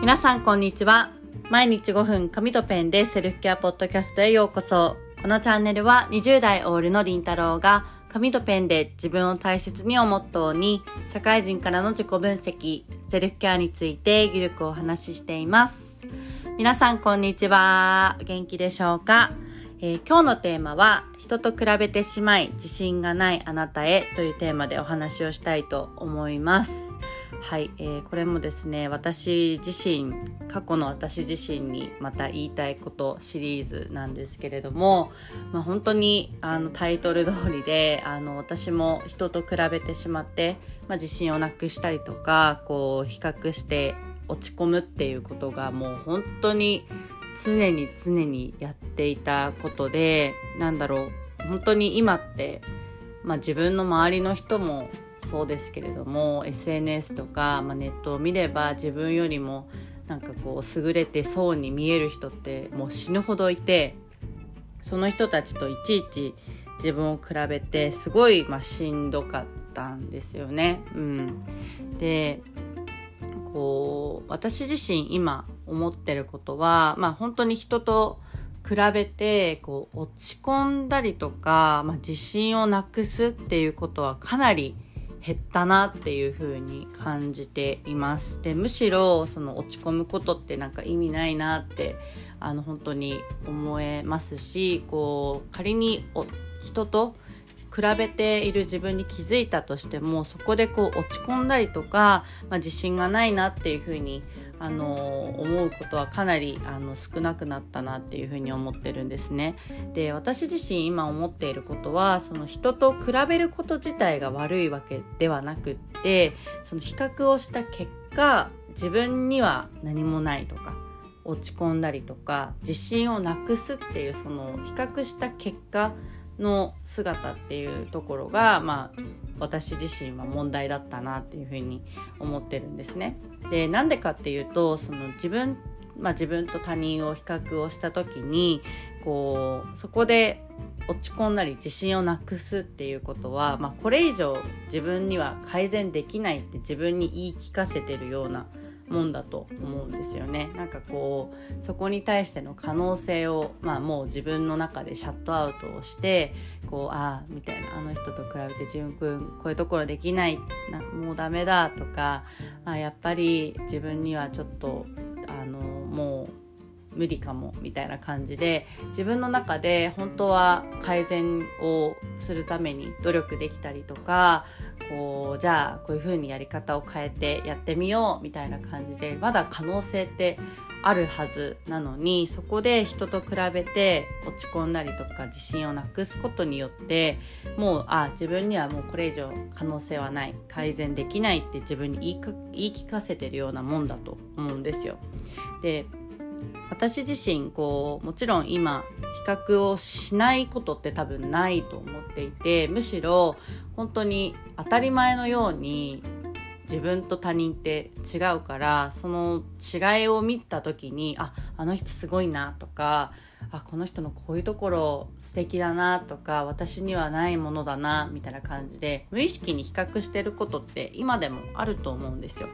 皆さんこんにちは。毎日5分紙とペンでセルフケアポッドキャストへようこそ。このチャンネルは20代オールのりんたろうが紙とペンで自分を大切にをモットーに社会人からの自己分析、セルフケアについてゆるくお話ししています。皆さんこんにちは。元気でしょうか？えー、今日のテーマは人と比べてしまい自信がないあなたへというテーマでお話をしたいと思います。はい、えー、これもですね私自身過去の私自身にまた言いたいことシリーズなんですけれども、まあ、本当にあのタイトル通りであの私も人と比べてしまって、まあ、自信をなくしたりとかこう比較して落ち込むっていうことがもう本当に常に常にやっていたことでなんだろう本当に今って、まあ、自分の周りの人もそうですけれども SNS とか、まあ、ネットを見れば自分よりもなんかこう優れてそうに見える人ってもう死ぬほどいてその人たちといちいち自分を比べてすごい、まあ、しんどかったんですよね。うん、でこう私自身今思ってることは、まあ、本当に人と比べてこう落ち込んだりとか、まあ、自信をなくすっていうことはかなり減ったなっていう風に感じています。でむしろその落ち込むことってなんか意味ないなってあの本当に思えますしこう仮に人と比べている自分に気づいたとしてもそこでこう落ち込んだりとか、まあ、自信がないなっていう風にあの思うことはかなりあの少なくなったなっていうふうに思ってるんですね。で私自身今思っていることはその人と比べること自体が悪いわけではなくってその比較をした結果自分には何もないとか落ち込んだりとか自信をなくすっていうその比較した結果の姿っていうところが、まあ、私自身は問題だったなっていうふうに思ってるんですね。でなんでかっていうとその自分まあ、自分と他人を比較をした時にこうそこで落ち込んだり自信をなくすっていうことは、まあ、これ以上自分には改善できないって自分に言い聞かせてるようなもんだと思うんですよね。なんかこうそこに対しての可能性を、まあ、もう自分の中でシャットアウトをしてこうああみたいなあの人と比べて自分こういうところできないなもうダメだとかあやっぱり自分にはちょっとあのもう無理かもみたいな感じで自分の中で本当は改善をするために努力できたりとかこうじゃあこういう風にやり方を変えてやってみようみたいな感じでまだ可能性ってあるはずなのにそこで人と比べて落ち込んだりとか自信をなくすことによってもうあ自分にはもうこれ以上可能性はない改善できないって自分に言い言い聞かせてるようなもんだと思うんですよ。で私自身こうもちろん今比較をしないことって多分ないと思っていてむしろ本当に当たり前のように自分と他人って違うからその違いを見た時にああの人すごいなとかあこの人のこういうところ素敵だなとか私にはないものだなみたいな感じで無意識に比較してることって今でもあると思うんですよ。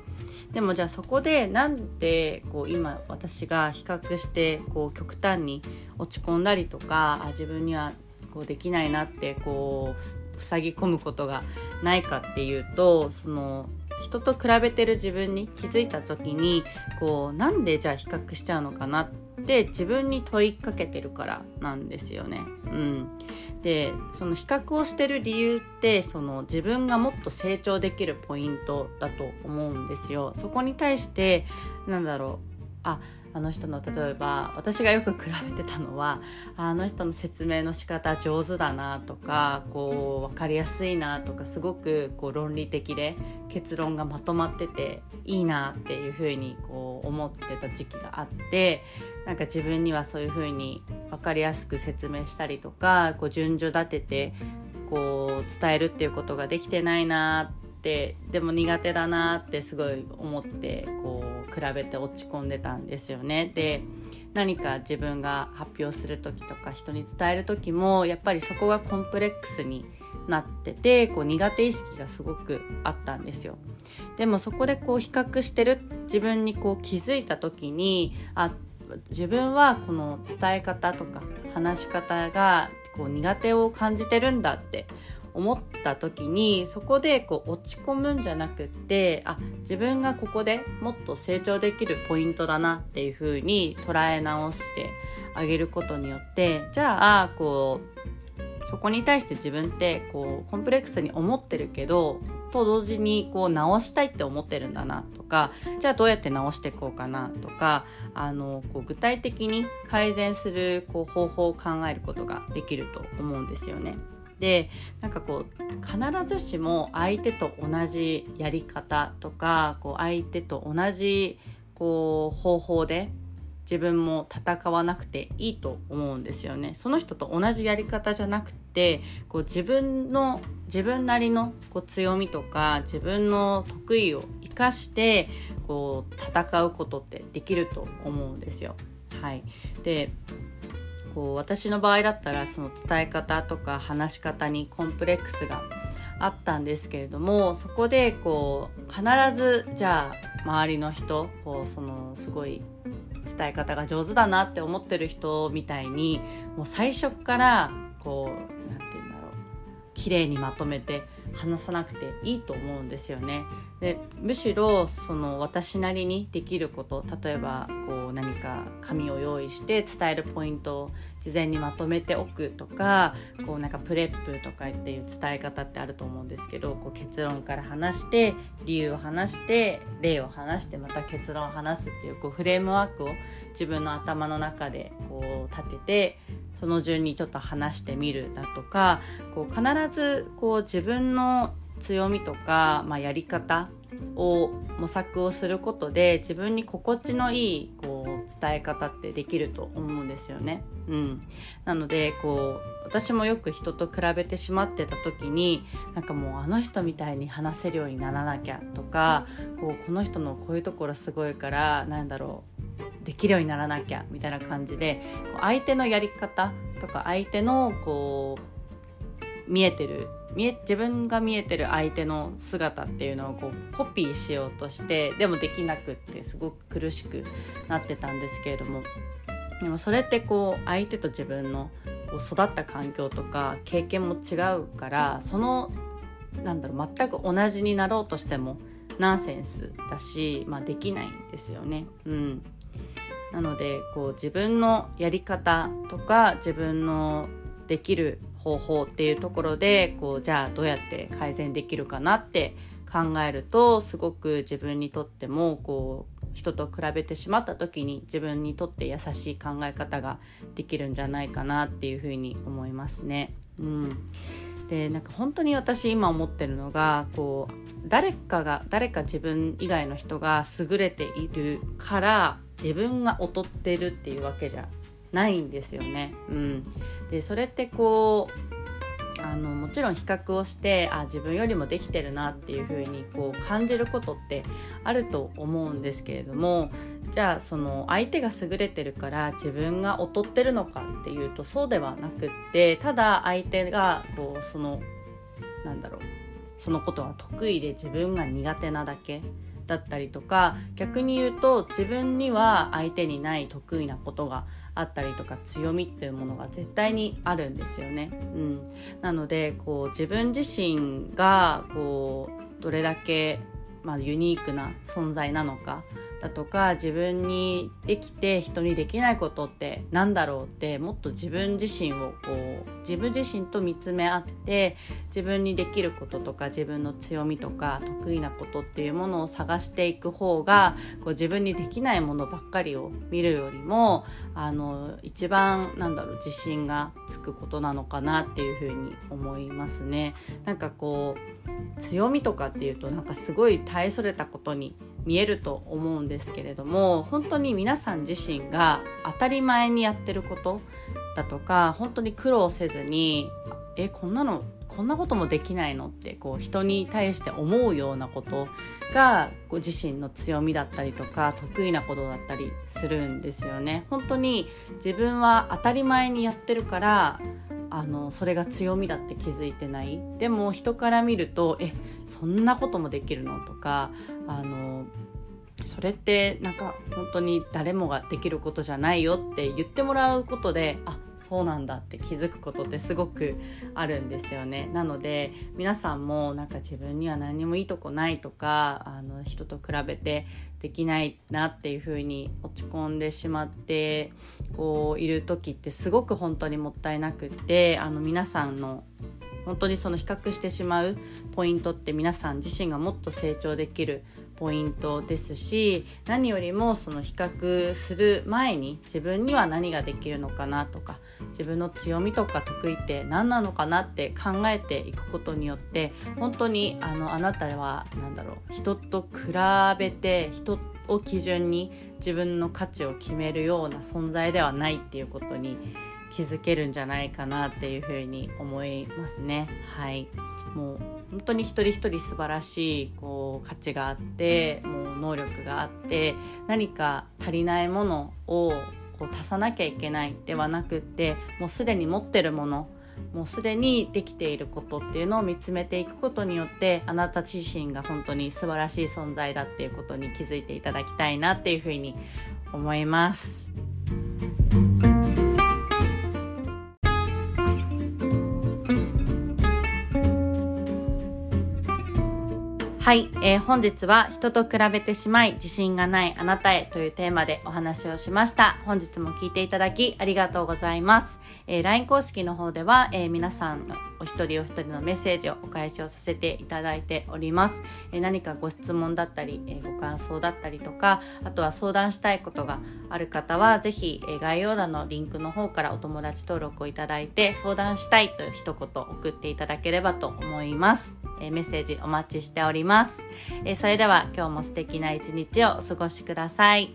でもじゃあそこでなんでこう今私が比較してこう極端に落ち込んだりとかあ自分にはこうできないなってこう塞ぎ込むことがないかっていうとその人と比べてる自分に気づいた時にこうなんでじゃあ比較しちゃうのかなってって自分に問いかけてるからなんですよね。うん、でその比較をしてる理由ってその自分がもっと成長できるポイントだと思うんですよ。そこに対してなんだろうああの人の例えば私がよく比べてたのはあの人の説明の仕方上手だなとかこう分かりやすいなとかすごくこう論理的で結論がまとまってていいなっていうふうにこう思ってた時期があってなんか自分にはそういうふうに分かりやすく説明したりとかこう順序立ててこう伝えるっていうことができてないなってでも苦手だなってすごい思ってこう比べて落ち込んでたんですよね。で何か自分が発表する時とか人に伝える時もやっぱりそこがコンプレックスになっててこう苦手意識がすごくあったんですよ。でもそこでこう比較してる自分にこう気づいた時にあ自分はこの伝え方とか話し方がこう苦手を感じてるんだって思った時にそこでこう落ち込むんじゃなくってあ自分がここでもっと成長できるポイントだなっていう風に捉え直してあげることによってじゃあこうそこに対して自分ってこうコンプレックスに思ってるけどと同時にこう直したいって思ってるんだなとかじゃあどうやって直していこうかなとかあのこう具体的に改善するこう方法を考えることができると思うんですよね。でなんかこう必ずしも相手と同じやり方とかこう相手と同じこう方法で自分も戦わなくていいと思うんですよね。その人と同じやり方じゃなくてこう自分の自分なりのこう強みとか自分の得意を生かしてこう戦うことってできると思うんですよ。はい、でこう私の場合だったらその伝え方とか話し方にコンプレックスがあったんですけれどもそこでこう必ずじゃあ周りの人こうそのすごい伝え方が上手だなって思ってる人みたいにもう最初からこう何て言うんだろう綺麗にまとめて話さなくていいと思うんですよね。でむしろその私なりにできること例えばこう何か紙を用意して伝えるポイントを事前にまとめておくとかこうなんかプレップとかっていう伝え方ってあると思うんですけどこう結論から話して理由を話して例を話してまた結論を話すっていうこうフレームワークを自分の頭の中でこう立ててその順にちょっと話してみるだとかこう必ずこう自分の強みとか、まあ、やり方を模索をすることで自分に心地のいいこう伝え方ってできると思うんですよね。うん、なのでこう私もよく人と比べてしまってた時になんかもうあの人みたいに話せるようにならなきゃとかこうこの人のこういうところすごいからなんだろうできるようにならなきゃみたいな感じでこう相手のやり方とか相手のこう見えてる見え自分が見えてる相手の姿っていうのをこうコピーしようとしてでもできなくってすごく苦しくなってたんですけれどもでもそれってこう相手と自分のこう育った環境とか経験も違うからそのなんだろう全く同じになろうとしてもナンセンスだし、まあ、できないんですよね。うん、なのでこう自分のやり方とか自分のできる方法っていうところでこうじゃあどうやって改善できるかなって考えるとすごく自分にとってもこう人と比べてしまった時に自分にとって優しい考え方ができるんじゃないかなっていうふうに思いますね。うん、でなんか本当に私今思ってるのがこう誰かが誰か自分以外の人が優れているから自分が劣ってるっていうわけじゃないんですよね。うん、でそれってこうあのもちろん比較をしてあ自分よりもできてるなっていう風にこう感じることってあると思うんですけれどもじゃあその相手が優れてるから自分が劣ってるのかっていうとそうではなくってただ相手がこうそのなんだろうそのことが得意で自分が苦手なだけだったりとか逆に言うと自分には相手にない得意なことがあったりとか強みっていうものが絶対にあるんですよね。うん、なのでこう自分自身がこうどれだけ、まあ、ユニークな存在なのかだとか自分にできて人にできないことって何だろうってもっと自分自身をこう自分自身と見つめ合って自分にできることとか自分の強みとか得意なことっていうものを探していく方がこう自分にできないものばっかりを見るよりもあの一番なんだろう自信がつくことなのかなっていうふうに思いますね。なんかこう強みとかっていうとなんかすごい大それたことに見えると思うんですけれども本当に皆さん自身が当たり前にやってることだとか本当に苦労せずにえこんなのこんなこともできないのってこう人に対して思うようなことがご自身の強みだったりとか得意なことだったりするんですよね。本当に自分は当たり前にやってるからあのそれが強みだって気づいてない？でも人から見るとえそんなこともできるの？とかあのそれってなんか本当に誰もができることじゃないよって言ってもらうことであそうなんだって気づくことってすごくあるんですよね。なので皆さんもなんか自分には何もいいとこないとかあの人と比べてできないなっていう風に落ち込んでしまってこういる時ってすごく本当にもったいなくってあの皆さんの本当にその比較してしまうポイントって皆さん自身がもっと成長できるポイントですし何よりもその比較する前に自分には何ができるのかなとか自分の強みとか得意って何なのかなって考えていくことによって本当にあのあなたは何だろう人と比べて人を基準に自分の価値を決めるような存在ではないっていうことに気づけるんじゃないかなっていうふうに思いますね。はいもう本当に一人一人素晴らしいこう価値があってもう能力があって何か足りないものをこう足さなきゃいけないではなくってもうすでに持ってるものもうすでにできていることっていうのを見つめていくことによってあなた自身が本当に素晴らしい存在だっていうことに気づいていただきたいなっていうふうに思います。はい、えー、本日は人と比べてしまい自信がないあなたへというテーマでお話をしました。本日も聞いていただきありがとうございます。えー、LINE 公式の方では、えー、皆さんお一人お一人のメッセージをお返しをさせていただいております。え、何かご質問だったり、えご感想だったりとか、あとは相談したいことがある方は、ぜひ、え概要欄のリンクの方からお友達登録をいただいて、相談したいという一言送っていただければと思います。メッセージお待ちしております。それでは今日も素敵な一日をお過ごしください。